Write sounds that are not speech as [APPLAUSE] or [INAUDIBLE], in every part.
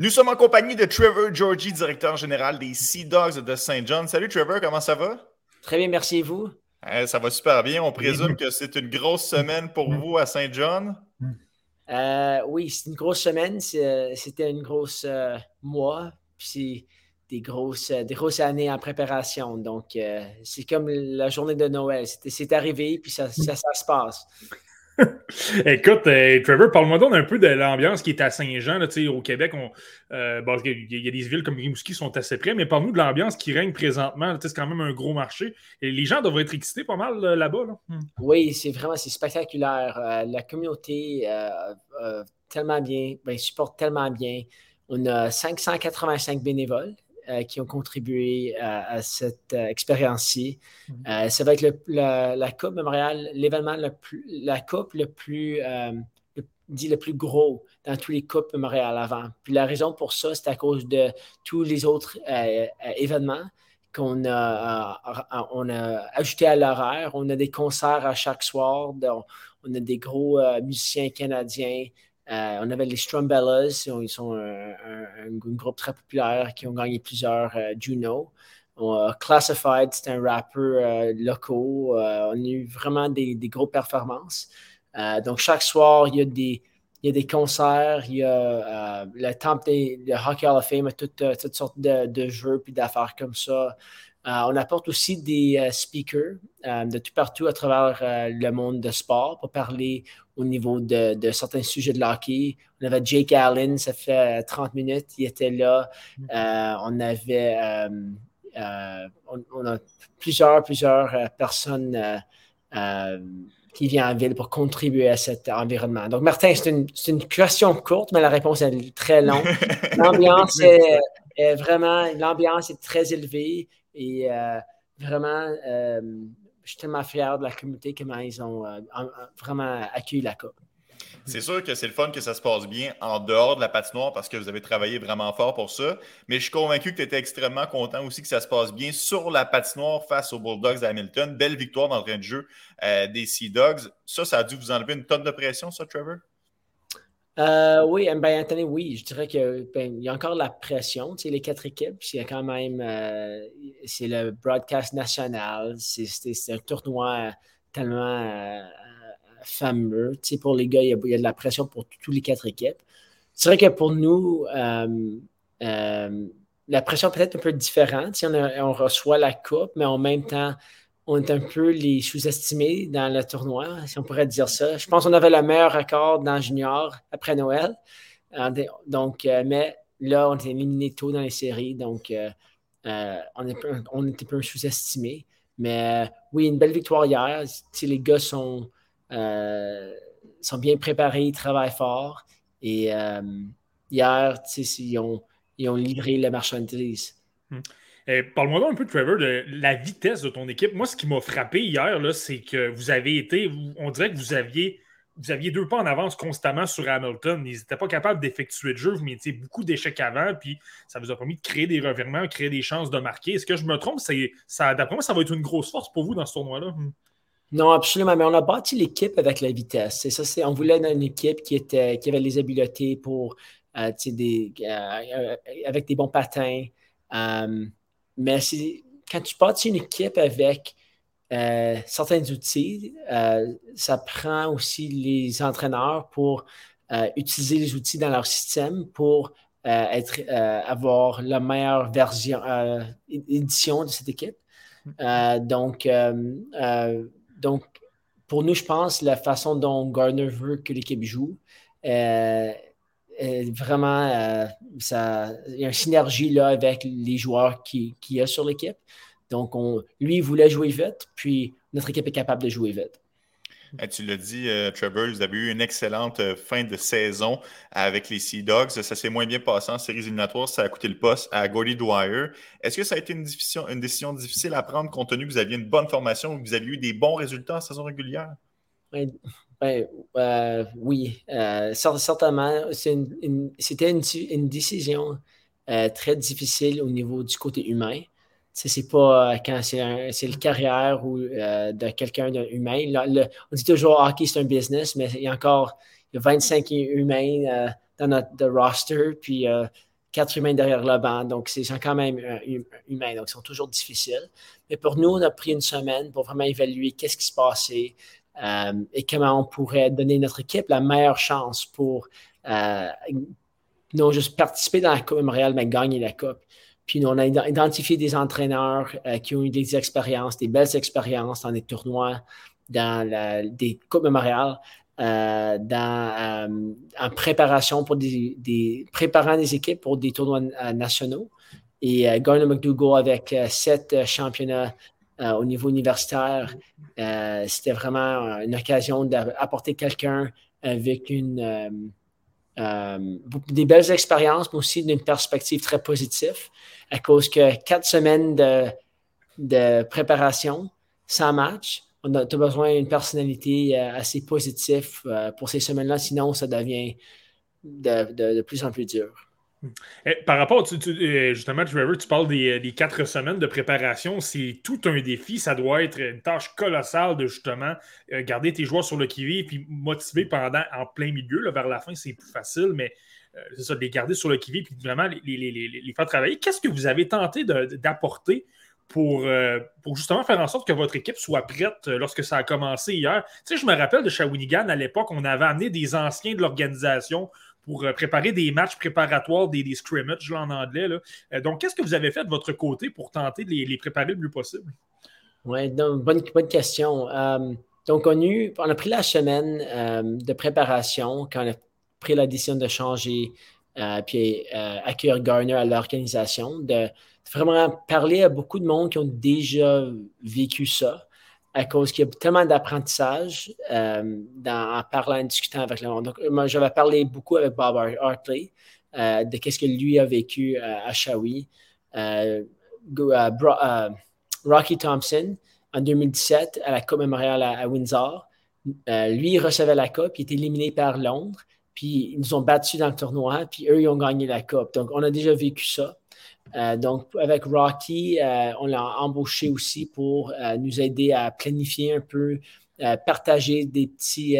Nous sommes en compagnie de Trevor Georgie, directeur général des Sea Dogs de Saint John. Salut Trevor, comment ça va? Très bien, merci et vous? Eh, ça va super bien. On présume que c'est une grosse semaine pour vous à Saint John. Euh, oui, c'est une grosse semaine. Euh, c'était une grosse euh, mois. Puis des grosses, des grosses années en préparation. Donc, c'est comme la journée de Noël. C'est arrivé, puis ça, ça se passe. [LAUGHS] Écoute, euh, Trevor, parle-moi donc un peu de l'ambiance qui est à Saint-Jean. Au Québec, euh, il y a des villes comme Rimouski qui sont assez près, mais parle-nous de l'ambiance qui règne présentement. C'est quand même un gros marché. Et les gens devraient être excités pas mal là-bas. Hmm. Oui, c'est vraiment spectaculaire. Euh, la communauté tellement bien, ben, supporte tellement bien. On a 585 bénévoles. Euh, qui ont contribué à, cette euh, expérience-ci. Mhm. Euh, ça va être la Coupe Memorial, l'événement, la Coupe le plus, dit le plus gros dans tous les Coupes Memorial avant. Puis la raison pour ça, c'est à cause de tous les autres événements qu'on a, on a ajouté à l'horaire. On a des concerts à chaque soir. on a des gros musiciens canadiens. Euh, on avait les Strumbellas, ils sont un, groupe très populaire qui ont gagné plusieurs euh, Juno. Classified, c'est un rappeur euh, local. on a eu vraiment des, des grosses performances. donc, chaque soir, il y a des, concerts, il y a le temple des Hockey Hall of Fame, toutes, toutes sortes de, de jeux et d'affaires comme ça. On apporte aussi des speakers de tout partout à travers le monde de sport pour parler au niveau de, certains sujets de hockey. On avait Jake Allen, ça fait 30 minutes, il était là. Mm. Euh, on avait euh, euh, on, a plusieurs, plusieurs personnes qui viennent en ville pour contribuer à cet environnement. Donc, Martin, c'est une, une, question courte, mais la réponse est très longue. [LAUGHS] L'ambiance est, vraiment, l'ambiance est très élevée et vraiment je suis tellement fier de la communauté, comment ils ont euh, vraiment accueilli la Coupe. C'est sûr que c'est le fun que ça se passe bien en dehors de la patinoire parce que vous avez travaillé vraiment fort pour ça. Mais je suis convaincu que tu étais extrêmement content aussi que ça se passe bien sur la patinoire face aux Bulldogs d'Hamilton. Belle victoire dans le train de jeu euh, des Sea Dogs. Ça, ça a dû vous enlever une tonne de pression, ça, Trevor? Euh, oui, ben, Anthony, oui, je dirais qu'il ben, y a encore la pression, tu les quatre équipes, il a quand même, euh, c'est le broadcast national, c'est un tournoi tellement euh, fameux, tu pour les gars, il y, a, de la pression pour toutes les quatre équipes. C'est vrai que pour nous, la pression peut être un peu différente, on, on reçoit la coupe, mais en même temps, on est un peu les sous-estimés dans le tournoi, si on pourrait dire ça. Je pense qu'on avait le meilleur record dans junior après Noël. Euh, donc, euh, mais là, on était éliminé tôt dans les séries, donc euh, on, est, était un peu sous-estimés. Mais oui, une belle victoire hier. les gars sont, bien préparés, ils travaillent fort. Et hier, ils ont, ils ont livré la marchandise. Hmm. Euh, parle-moi un peu, Trevor, de la vitesse de ton équipe. Moi, ce qui m'a frappé hier, c'est que vous avez été, on dirait que vous aviez, vous aviez deux pas en avance constamment sur Hamilton. Ils n'étaient pas capables d'effectuer le jeu. Vous mettiez beaucoup d'échecs avant, puis ça vous a permis de créer des revirements, créer des chances de marquer. Est-ce que je me trompe? D'après moi, ça va être une grosse force pour vous dans ce tournoi-là. Hmm. Non, absolument. Mais on a bâti l'équipe avec la vitesse. C'est ça, on voulait une équipe qui, était, qui avait les habiletés pour, euh, des, euh, avec des bons patins. Mais quand tu bâtis une équipe avec euh, certains outils, euh, ça prend aussi les entraîneurs pour euh, utiliser les outils dans leur système pour être, avoir la meilleure version, édition de cette équipe. donc, donc, pour nous, je pense, la façon dont Gardner veut que l'équipe joue, vraiment, euh, ça, il y a une synergie là avec les joueurs qu'il qui y a sur l'équipe. Donc, on, lui, il voulait jouer vite, puis notre équipe est capable de jouer vite. Tu l'as dit, euh, Trevor, vous avez eu une excellente euh, fin de saison avec les Sea Dogs. Ça s'est moins bien passé en séries éliminatoires. Ça a coûté le poste à Gordy Dwyer. Est-ce que ça a été une décision, une décision difficile à prendre compte tenu que vous aviez une bonne formation, que vous aviez eu des bons résultats en saison régulière? Ben, euh, oui, euh, certainement. C'était une, décision euh, très difficile au niveau du côté humain. C'est pas quand c'est le carrière ou de quelqu'un d'humain. On dit toujours hockey, c'est un business, mais il y a encore il y a 25 humains dans notre roster. Puis quatre humains derrière le banc. Donc, c'est quand même euh, humains. Donc, ils sont toujours difficiles. Mais pour nous, on a pris une semaine pour vraiment évaluer qu'est-ce qui se passait et comment on pourrait donner notre équipe la meilleure chance pour euh, non juste participer dans la Coupe Memorial, mais gagner la Coupe. Puis on a identifié des entraîneurs qui ont eu des expériences, des belles expériences dans des tournois, dans des Coupes Memorial, euh, euh, en préparation pour des, préparant des équipes pour des tournois euh, nationaux. Et Garner McDougall avec sept championnats au niveau universitaire, c'était vraiment une occasion d'apporter quelqu'un avec une, des belles expériences, mais aussi d'une perspective très positive, à cause que quatre semaines de, de préparation sans match, on a, besoin d'une personnalité euh, assez positive euh, pour ces semaines-là, sinon ça devient de, plus en plus dur. Eh, par rapport, tu, euh, justement, Trevor, tu parles des, quatre semaines de préparation. C'est tout un défi. Ça doit être une tâche colossale de justement garder tes joueurs sur le qui-vive puis motiver pendant en plein milieu. vers la fin, c'est plus facile, mais c'est ça, de les garder sur le qui-vive puis vraiment les, faire travailler. Qu'est-ce que vous avez tenté d'apporter pour, euh, pour justement faire en sorte que votre équipe soit prête euh, lorsque ça a commencé hier? Tu sais, je me rappelle de Shawinigan, à l'époque, on avait amené des anciens de l'organisation pour euh, préparer des matchs préparatoires, des, scrimmages en anglais. donc, qu'est-ce que vous avez fait de votre côté pour tenter de les, préparer le mieux possible? Oui, bonne, bonne question. donc, on a, pris la semaine de préparation quand on a pris la décision de changer puis accueillir Garner à l'organisation, de vraiment parler à beaucoup de monde qui ont déjà vécu ça, à cause qu'il y a tellement d'apprentissage euh, en parlant, en discutant avec le monde. Donc, moi, j'avais parlé beaucoup avec Bob Hartley euh, de qu'est-ce que lui a vécu euh, à Shawi. Rocky Thompson, en 2017, à la Coupe mémoriale à, Windsor, lui, il recevait la Coupe, il était éliminé par Londres, puis ils nous ont battus dans le tournoi, puis eux, ils ont gagné la Coupe. Donc, on a déjà vécu ça. Euh, donc, avec Rocky, euh, on l'a embauché aussi pour euh, nous aider à planifier un peu, partager des petits,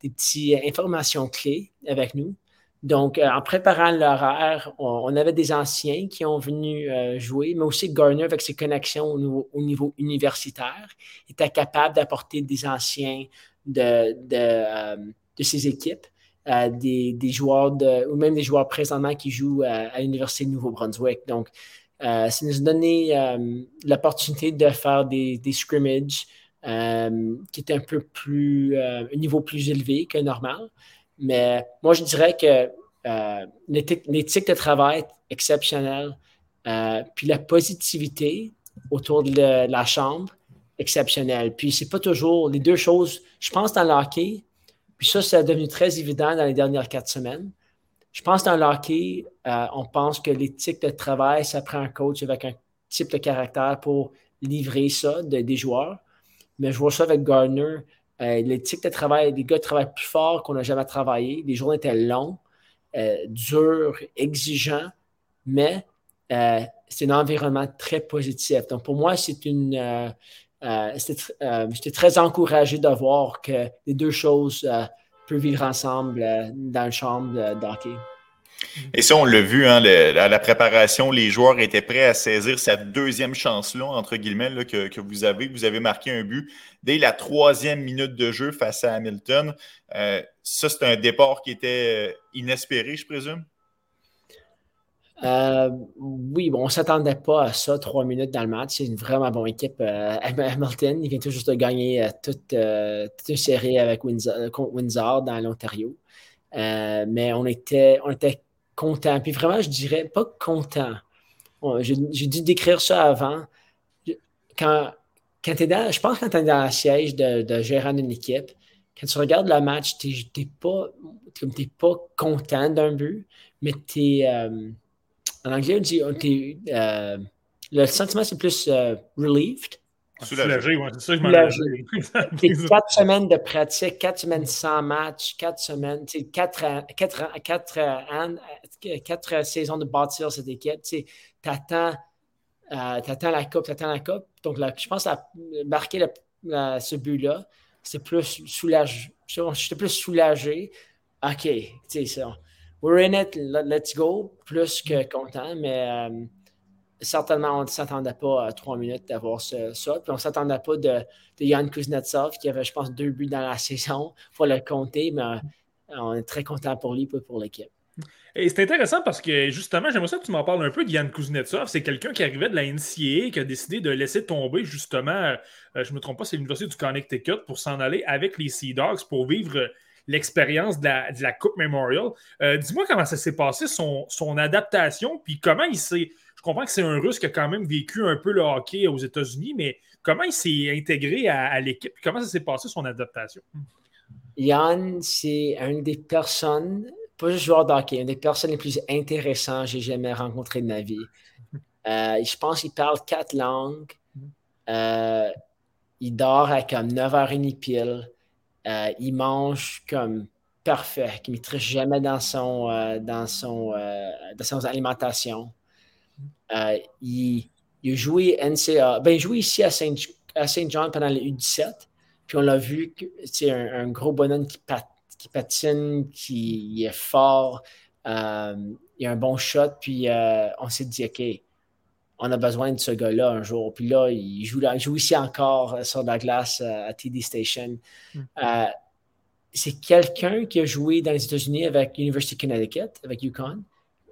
des petits informations clés avec nous. Donc, en préparant l'horaire, on, avait des anciens qui ont venu jouer, mais aussi Garner, avec ses connexions au niveau, universitaire, était capable d'apporter des anciens de, de ses équipes des, joueurs de, ou même des joueurs présentement qui jouent à, l'Université de Nouveau-Brunswick. Donc, euh, ça nous a donné euh, l'opportunité de faire des, scrimmages euh, qui étaient un peu plus, un niveau plus élevé que normal. Mais moi, je dirais que l'éthique de travail est exceptionnelle. puis la positivité autour de, la chambre, exceptionnelle. Puis c'est pas toujours les deux choses. Je pense dans le hockey, puis ça, c'est devenu très évident dans les dernières quatre semaines. Je pense dans le hockey, euh, on pense que l'éthique de travail, ça prend un coach avec un type de caractère pour livrer ça des joueurs. Mais je vois ça avec Gardner. Euh, l'éthique de travail, les gars travaillent plus fort qu'on n'a jamais travaillé. Les journées étaient longs, euh, durs, exigeants, mais c'est un environnement très positif. Donc pour moi, c'est une euh, euh, j'étais très encouragé de voir que les deux choses euh, peuvent vivre ensemble dans une chambre d'hockey. Et ça, on l'a vu, hein, à la préparation, les joueurs étaient prêts à saisir cette deuxième chance-là, entre guillemets, que, vous avez. Vous avez marqué un but dès la troisième minute de jeu face à Hamilton. ça, c'est un départ qui était inespéré, je présume? Euh, oui, bon, on ne s'attendait pas à ça, trois minutes dans le match. C'est une vraiment bonne équipe. Euh, Hamilton, il vient tout juste de gagner euh, toute, une série avec Windsor, contre Windsor dans l'Ontario. mais on était, on était content. Puis vraiment, je dirais pas content. J'ai dû décrire ça avant. Quand, es je pense que quand tu es dans le siège de, de gérant d'une équipe, quand tu regardes le match, tu n'es pas, pas content d'un but, mais tu es en anglais, on dit, on euh, le sentiment, c'est plus euh, relieved. Soulagé, oui, c'est ça que je m'en [LAUGHS] quatre semaines de pratique, quatre semaines sans match, quatre semaines, quatre, quatre, quatre, quatre, saisons de bâtir cette équipe. Tu attends, euh, la coupe, tu attends la coupe. Donc, je pense à marquer ce but-là, c'est plus soulagé. J'étais plus soulagé. OK, tu sais, ça we're in it, let's go, plus que content, mais euh, certainement, on ne s'attendait pas à trois minutes d'avoir ça. Puis on ne s'attendait pas de, de Jan Kuznetsov, qui avait, je pense, deux buts dans la [LAUGHS] saison. Il faut le compter, mais on est très content pour lui et pour l'équipe. Et c'est intéressant parce que justement, j'aimerais ça que tu m'en parles un peu de Yann Kuznetsov. C'est quelqu'un qui arrivait de la NCAA, qui a décidé de laisser tomber justement, euh, je ne me trompe pas, c'est l'Université du Connecticut pour s'en aller avec les Sea Dogs pour vivre l'expérience de la, Coupe Memorial. Euh, dis-moi comment ça s'est passé, son, adaptation, puis comment il s'est. Je comprends que c'est un Russe qui a quand même vécu un peu le hockey aux États-Unis, mais comment il s'est intégré à, à l'équipe? Comment ça s'est passé, son adaptation? Yann, c'est une des personnes pas juste joueur d'hockey, une des personnes les plus intéressantes que j'ai jamais rencontrées de ma vie. Euh, je pense qu'il parle quatre langues. Euh, il dort à comme 9h30 pile. Euh, il mange comme parfait, Il ne triche jamais dans son, dans son, dans son alimentation. il, il joué NCA. Ben, il joué ici à Saint, John pendant les U17. Puis on l'a vu, c'est un, gros bonhomme qui, qui patine, qui est fort, euh, il a un bon shot, puis euh, on s'est dit, OK, on a besoin de ce gars-là un jour. Puis là, il joue, il joue ici encore euh, sur la glace à TD Station. Hmm. c'est quelqu'un qui a joué dans les États-Unis avec University of Connecticut, avec UConn.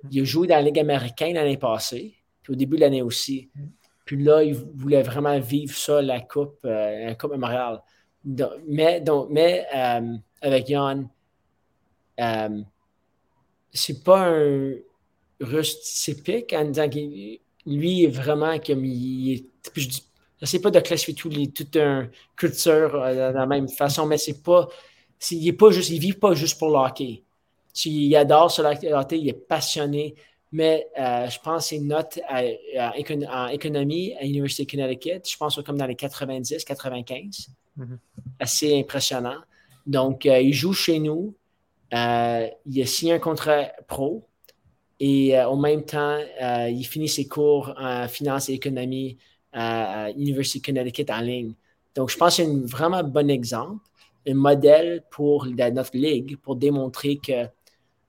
Hmm. Il a joué dans la Ligue américaine l'année passée, puis au début de l'année aussi. Hmm. Puis là, il voulait vraiment vivre ça, la Coupe, la Coupe mémoriale. mais donc, mais avec Yann, euh, c'est pas un russe typique en disant qu'il lui est vraiment comme il est. Je ne sais pas de classifier tout les, toute une culture euh, de la même façon, mais c'est pas. il est pas juste, il vit pas juste pour le hockey. Il adore ce hockey, il est passionné, mais euh, je pense ses notes en économie à l'Université de Connecticut, je pense comme dans les 90, 95. Mm-hmm. Assez impressionnant. Donc, euh, il joue chez nous. Il a signé un contrat pro. Et euh, en même temps, il finit ses cours en finance et économie à l'Université Connecticut en ligne. Donc, je pense que c'est un vraiment bon exemple, un modèle pour notre ligue pour démontrer que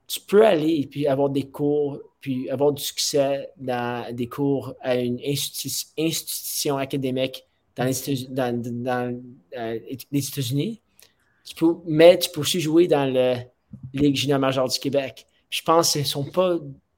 tu peux aller et puis avoir des cours, puis avoir du succès dans des cours à une institution académique dans les, dans les États-Unis mais tu peux aussi jouer dans la Ligue junior majeure du Québec. Je pense que ce sont pas,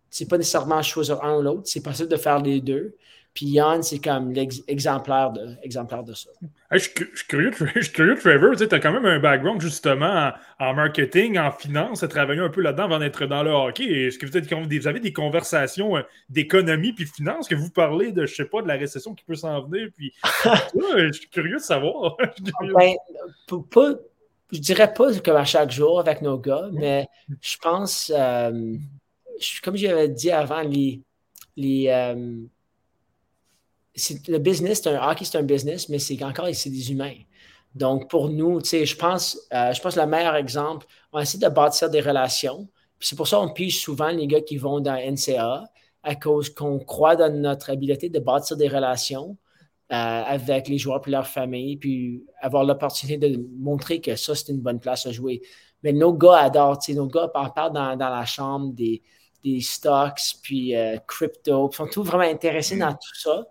c'est pas nécessairement choisir un ou l'autre, c'est possible de faire les deux. Puis Yann, c'est comme l'exemplaire de, exemplaire de ça. je, suis curieux, [LAUGHS] je suis curieux, Trevor. Tu as quand même un background justement en, marketing, en finance, tu as travaillé un peu là-dedans avant d'être dans le hockey. Est-ce que vous, êtes, vous, avez des conversations euh, d'économie puis de finance, que vous parlez de, je sais pas, de la récession qui peut s'en venir? Puis, [LAUGHS] je suis curieux de savoir. [LAUGHS] ben, pas, je dirais pas comme à chaque jour avec nos gars, mais je pense, euh, comme j'avais dit avant, les, les, euh, le business, un hockey, c'est un business, mais c'est encore c'est des humains. Donc, pour nous, je pense, euh, je pense le meilleur exemple, on essaie de bâtir des relations. C'est pour ça qu'on pige souvent les gars qui vont dans NCA à cause qu'on croit dans notre habileté de bâtir des relations avec les joueurs et leur famille, puis avoir l'opportunité de montrer que ça, c'est une bonne place à jouer. Mais nos gars adorent, nos gars parlent dans, dans la chambre des, des stocks, puis euh, crypto, ils sont tous vraiment intéressés dans tout ça.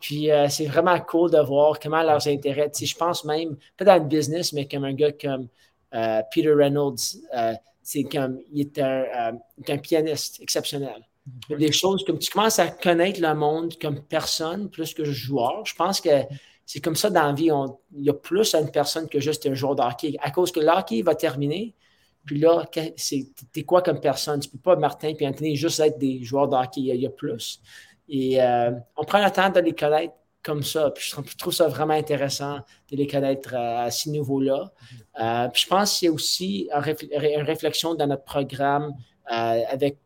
Puis euh, c'est vraiment cool de voir comment leurs intérêts, je pense même, pas dans le business, mais comme un gars comme Peter Reynolds, c'est comme, il est un pianiste exceptionnel des choses comme tu commences à connaître le monde comme personne plus que joueur. Je pense que c'est comme ça dans la vie. il y a plus à une personne que juste un joueur de hockey. À cause que l'hockey va terminer, puis là, t'es quoi comme personne? Tu peux pas, Martin et Anthony, juste être des joueurs de hockey. Il y a, plus. Et euh, on prend le temps de les connaître comme ça. Puis je trouve ça vraiment intéressant de les connaître à ce niveau-là. Euh, puis je pense qu'il y a aussi une réflexion dans notre programme euh, avec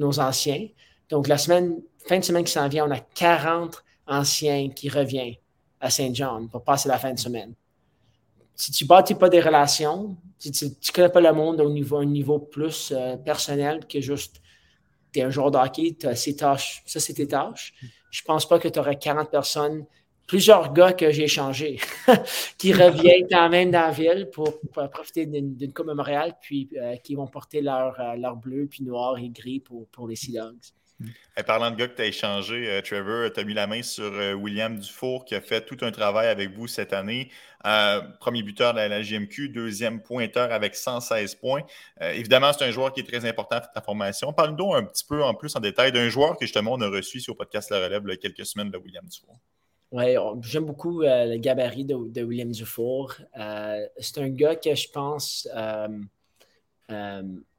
nos anciens. Donc, la semaine, fin de semaine qui s'en vient, on a 40 anciens qui reviennent à Saint John pour passer la fin de semaine. Si tu ne bâtis pas des relations, si tu ne connais pas le monde au niveau, un niveau plus euh, personnel que juste tu es un joueur de hockey, tu as tâches, ça c'est tes tâches. Je ne pense pas que tu aurais 40 personnes plusieurs gars que j'ai changés [LAUGHS] qui reviennent quand même dans la ville pour, profiter d'une Coupe Montréal, puis qui vont porter leur, leur bleu, puis noir et gris pour, pour les Sea Dogs parlant de gars que tu as échangé, euh, Trevor, tu as mis la main sur euh, William Dufour qui a fait tout un travail avec vous cette année. Euh, premier buteur de la, GMQ, deuxième pointeur avec 116 points. évidemment, c'est un joueur qui est très important dans ta formation. Parle-nous un petit peu en plus en détail d'un joueur que justement on a reçu sur le podcast La Relève quelques semaines de William Dufour. Oui, j'aime beaucoup le gabarit de, William Dufour. c'est un gars que je pense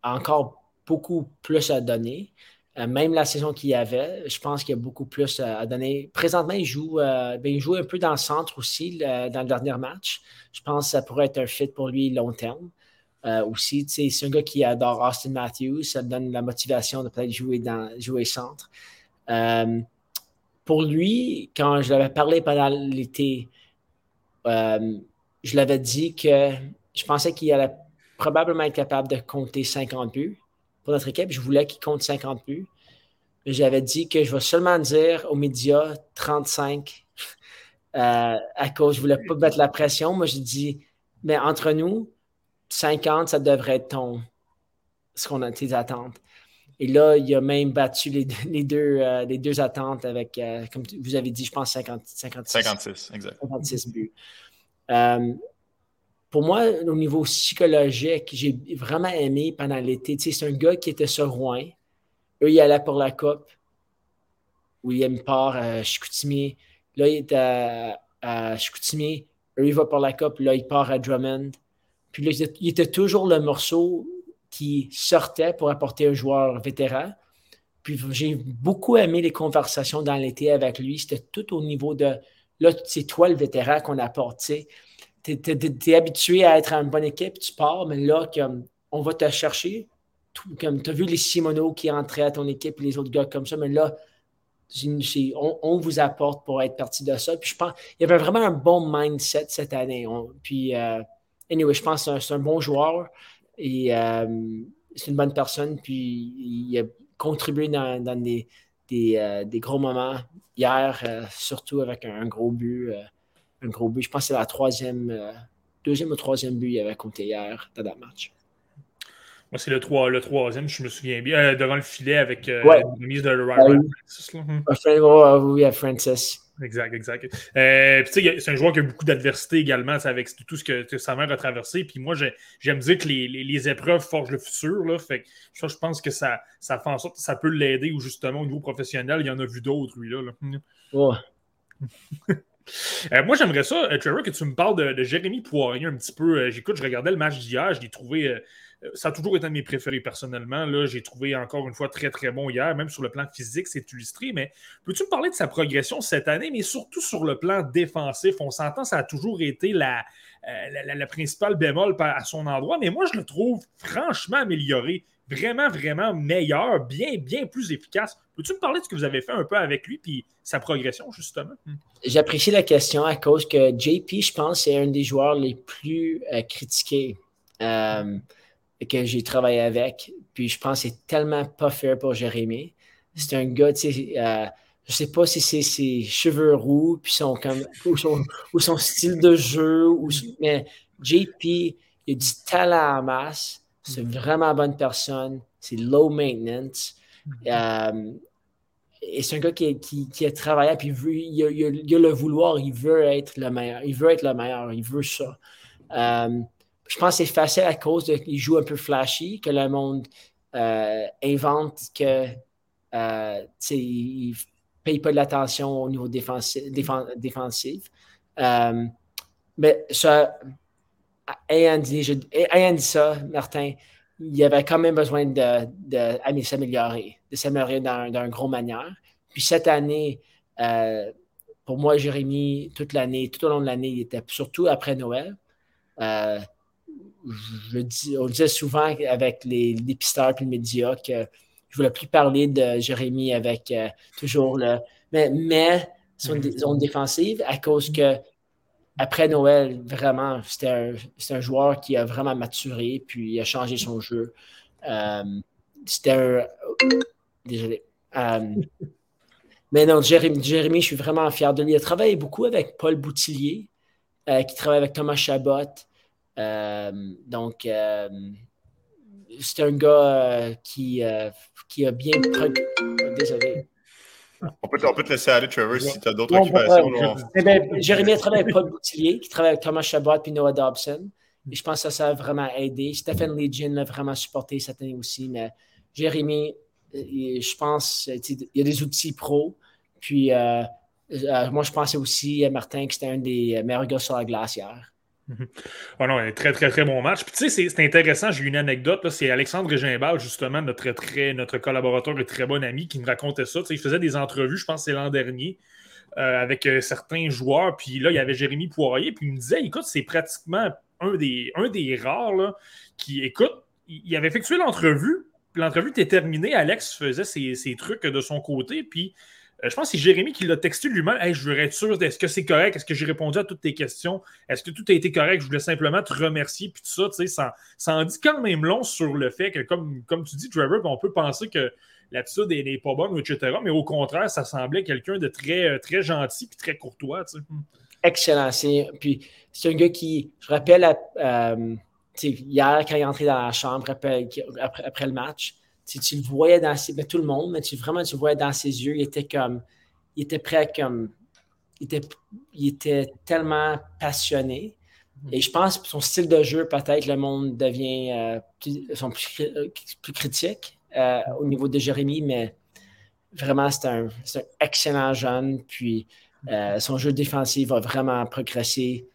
a encore beaucoup plus à donner. Euh, même la saison qu'il y avait, je pense qu'il y a beaucoup plus à donner. Présentement, il joue, euh, ben, il joue un peu dans le centre aussi dans le dernier match. Je pense que ça pourrait être un fit pour lui long terme. Euh, aussi, c'est un gars qui adore Austin Matthews. Ça donne la motivation de peut-être jouer, jouer centre. Pour lui, quand je l'avais parlé pendant l'été, je l'avais dit que je pensais qu'il allait probablement être capable de compter 50 buts pour notre équipe. Je voulais qu'il compte 50 buts. J'avais dit que je vais seulement dire aux médias 35 [LAUGHS] euh, à cause, je voulais pas mettre la pression. Moi, j'ai dit, mais entre nous, 50, ça devrait être ton, ce qu'on a, tes attentes. Et là, il a même battu les, les deux, euh, les deux attentes avec, euh, comme vous avez dit, je pense 50, 56. 56, exact. 56 buts pour moi, au niveau psychologique, j'ai vraiment aimé pendant l'été. c'est un gars qui était sur Rouen. Eux, il allait pour la Coupe. William part à Chicoutimi. Là, il est à, Chicoutimi. Eux, il va pour la Coupe. Là, il part à Drummond. Puis là, il était toujours le morceau qui sortait pour apporter un joueur vétéran. Puis j'ai beaucoup aimé les conversations dans l'été avec lui. C'était tout au niveau de là, c'est toi le vétéran qu'on apporte tu es, habitué à être en bonne équipe, tu pars, mais là, comme, on va te chercher. comme tu as vu les Simono qui entraient à ton équipe et les autres gars comme ça, mais là, on, vous apporte pour être parti de ça. Puis je pense il y avait vraiment un bon mindset cette année. puis, euh, anyway, je pense que c'est un, bon joueur et euh, c'est une bonne personne. Puis il a contribué dans, des, euh, des, gros moments hier, surtout avec un gros but un gros but. Je pense que c'est la troisième, euh, deuxième ou troisième but qu'il avait compté hier dans le match. Moi, c'est le, le troisième, je me souviens bien, euh, devant le filet avec euh, la mise de Ryan Francis. oui, à Francis. Exact, exact. c'est un joueur qui a beaucoup d'adversité également avec tout ce que, sa mère a traversé. Puis moi, j'aime dire que les, les, épreuves forgent le futur. Là, fait ça, je pense que ça, ça fait en sorte que ça peut l'aider ou justement au niveau professionnel. Il y en a vu d'autres, lui. Là, [LAUGHS] Euh, moi, j'aimerais ça, euh, Trevor, que tu me parles de, Jérémy Poirier un petit peu. Euh, j'écoute, je regardais le match d'hier, je l'ai trouvé. Ça a toujours été un de mes préférés personnellement. Là, j'ai trouvé encore une fois très très bon hier, même sur le plan physique, c'est illustré. Mais peux-tu me parler de sa progression cette année, mais surtout sur le plan défensif? On s'entend, ça a toujours été la, la, principale bémol à son endroit, mais moi je le trouve franchement amélioré vraiment, vraiment meilleur, bien, bien plus efficace. Peux-tu me parler de ce que vous avez fait un peu avec lui puis sa progression, justement? Hmm. J'apprécie la question à cause que JP, je pense, c'est un des joueurs les plus euh, critiqués euh, que j'ai travaillé avec. Puis je pense que c'est tellement pas fair pour Jérémy. C'est un gars, tu sais, euh, je sais pas si c'est ses cheveux roux, puis son, comme, ou, son, style de jeu, ou, mais JP, il a du talent en masse c'est une vraiment bonne personne. C'est low maintenance. Mm-hmm. Euh, et c'est un gars qui, qui, a travaillé, puis il, a, le vouloir, il veut être le meilleur. Il veut être le meilleur, il veut ça. Euh, je pense que c'est facile à cause qu'il joue un peu flashy, que le monde euh, invente que euh, ne paye pas de l'attention au niveau défensif. défensif. mais ça, ayant dit, ça, Martin, il y avait quand même besoin de, de, s'améliorer, de s'améliorer d'un gros manière. Puis cette année, euh, pour moi, Jérémy, toute l'année, tout au long de l'année, il était surtout après Noël. Euh, je dis, on disait souvent avec les, les pisteurs et les médias que je ne voulais plus parler de Jérémy avec euh, toujours le. Mais, mais son mm-hmm. zone défensive, à cause que après Noël, vraiment, c'était un, un, joueur qui a vraiment maturé, puis il a changé son jeu. Euh, c'était un. Désolé. Euh, mais non, Jérémy, Jérémy, je suis vraiment fier de lui. Il a travaillé beaucoup avec Paul Boutillier, qui travaille avec Thomas Chabot. Donc, c'est un gars qui, qui a bien. Désolé. On peut, te laisser aller, Trevor, si tu as d'autres occupations. Eh ben, Jérémy a travaillé avec Paul Boutillier, qui travaille avec Thomas Chabot et Noah Dobson. Et je pense que ça, a vraiment aidé. Stephen Legion l'a vraiment supporté cette année aussi. Mais Jérémy, euh, je pense il y a des outils pro. Puis euh, euh, moi, je pensais aussi, Martin, que c'était un des meilleurs gars sur la glacière. Oh non, un très, très, très bon match. Puis tu sais, c'est intéressant, j'ai une anecdote. C'est Alexandre Gimbal, justement, notre, collaborateur et très bon ami, qui me racontait ça. il faisait des entrevues, je pense c'est l'an dernier, euh, avec euh, certains joueurs. Puis là, il y avait Jérémy Poirier. Puis il me disait écoute, c'est pratiquement un des, un des rares qui, écoute, il avait effectué l'entrevue. L'entrevue était terminée. Alex faisait ses, ses trucs de son côté. Puis je pense que c'est Jérémy qui l'a texté lui-même. je veux être sûr, est-ce que c'est correct? Est-ce que j'ai répondu à toutes tes questions? Est-ce que tout a été correct? Je voulais simplement te remercier. Puis tout ça, tu sais, ça, en dit quand même long sur le fait que, comme, tu dis, Trevor, on peut penser que l'attitude n'est pas bonne, etc. Mais au contraire, ça semblait quelqu'un de très, euh, très gentil puis très courtois. Excellent. Puis c'est un gars qui, je rappelle, euh, hier, quand il est entré dans la chambre après, après le match, tu le voyais dans ses, ben, tout le monde, mais tu, vraiment, tu le voyais dans ses yeux, il était comme, il était prêt comme, il était, il était tellement passionné. Mm-hmm. Et je pense que son style de jeu, peut-être, le monde devient euh, plus, plus, critique euh, au niveau de Jérémy, mais vraiment, c'est un, un, excellent jeune. Puis euh, son jeu défensif va vraiment progresser.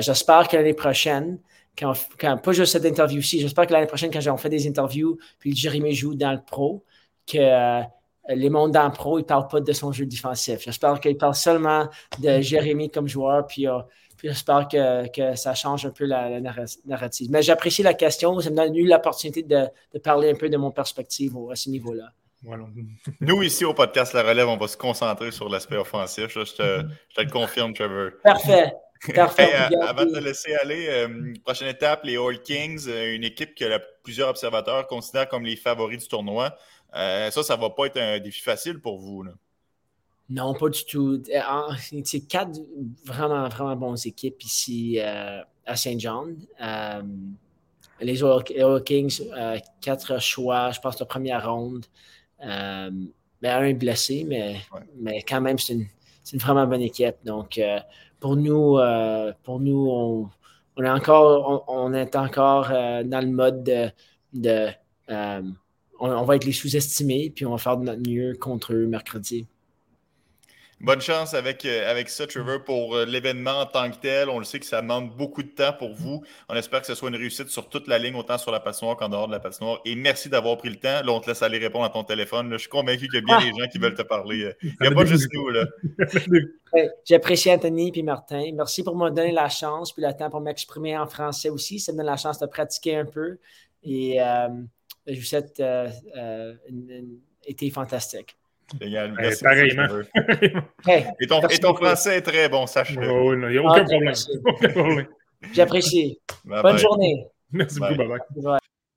J'espère que l'année prochaine, quand, pas juste cette interview-ci, j'espère que l'année prochaine, quand on fait des interviews, puis Jérémy joue dans le pro, que euh, les mondes dans le pro, ils ne parlent pas de son jeu défensif. J'espère qu'ils parlent seulement de Jérémy comme joueur, puis, euh, j'espère que, ça change un peu la, narrative. Mais j'apprécie la question, ça me donne eu l'opportunité de, parler un peu de mon perspective à ce niveau-là. [LAUGHS] Nous, ici au podcast La Relève, on va se concentrer sur l'aspect offensif. Je te, je te le confirme, Trevor. Parfait. [LAUGHS] Euh, avant de te laisser aller, euh, prochaine étape, les All Kings, euh, une équipe que plusieurs observateurs considèrent comme les favoris du tournoi. ça, ça ne va pas être un défi facile pour vous. Non, pas du tout. C'est quatre vraiment, vraiment bonnes équipes ici à Saint John. les All Kings, quatre choix, je pense, de première ronde. Ben, un blessé, mais, mais quand même, c'est une, une, vraiment bonne équipe. Donc, pour nous, euh, pour nous on, est encore, on, est encore euh, dans le mode de, euh, on, va être les sous-estimés, puis on va faire de notre mieux contre eux mercredi. Bonne chance avec, euh, avec ça, Trevor, pour euh, l'événement en tant que tel. On le sait que ça demande beaucoup de temps pour vous. On espère que ce soit une réussite sur toute la ligne, autant sur la patinoire qu'en dehors de la patinoire. Et merci d'avoir pris le temps. Là, on te laisse aller répondre à ton téléphone. je suis convaincu qu'il y a bien des gens qui veulent te parler. Euh. Il n'y a pas juste nous. là. [LAUGHS] J'apprécie Anthony et Martin. Merci pour me donner la chance puis le temps pour m'exprimer en français aussi. Ça me donne la chance de pratiquer un peu. Et je vous souhaite un été fantastique. Génial. Merci pareillement. [LAUGHS] et, ton, et ton français est très bon, sache-le. Oh, il n'y a aucun, ah, problème. J'apprécie. Bonne journée. Merci beaucoup. Bye bye.